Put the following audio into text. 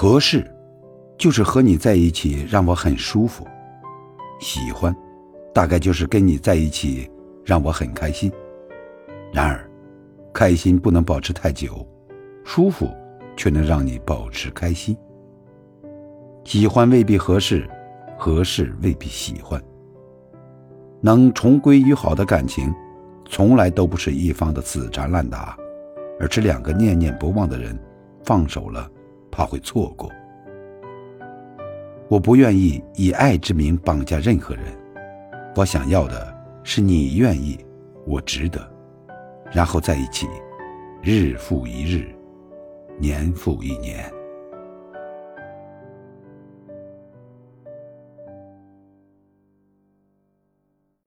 合适，就是和你在一起让我很舒服；喜欢，大概就是跟你在一起让我很开心。然而，开心不能保持太久，舒服却能让你保持开心。喜欢未必合适，合适未必喜欢。能重归于好的感情，从来都不是一方的死缠烂打，而是两个念念不忘的人放手了，怕会错过。我不愿意以爱之名绑架任何人，我想要的是你愿意，我值得，然后在一起，日复一日，年复一年。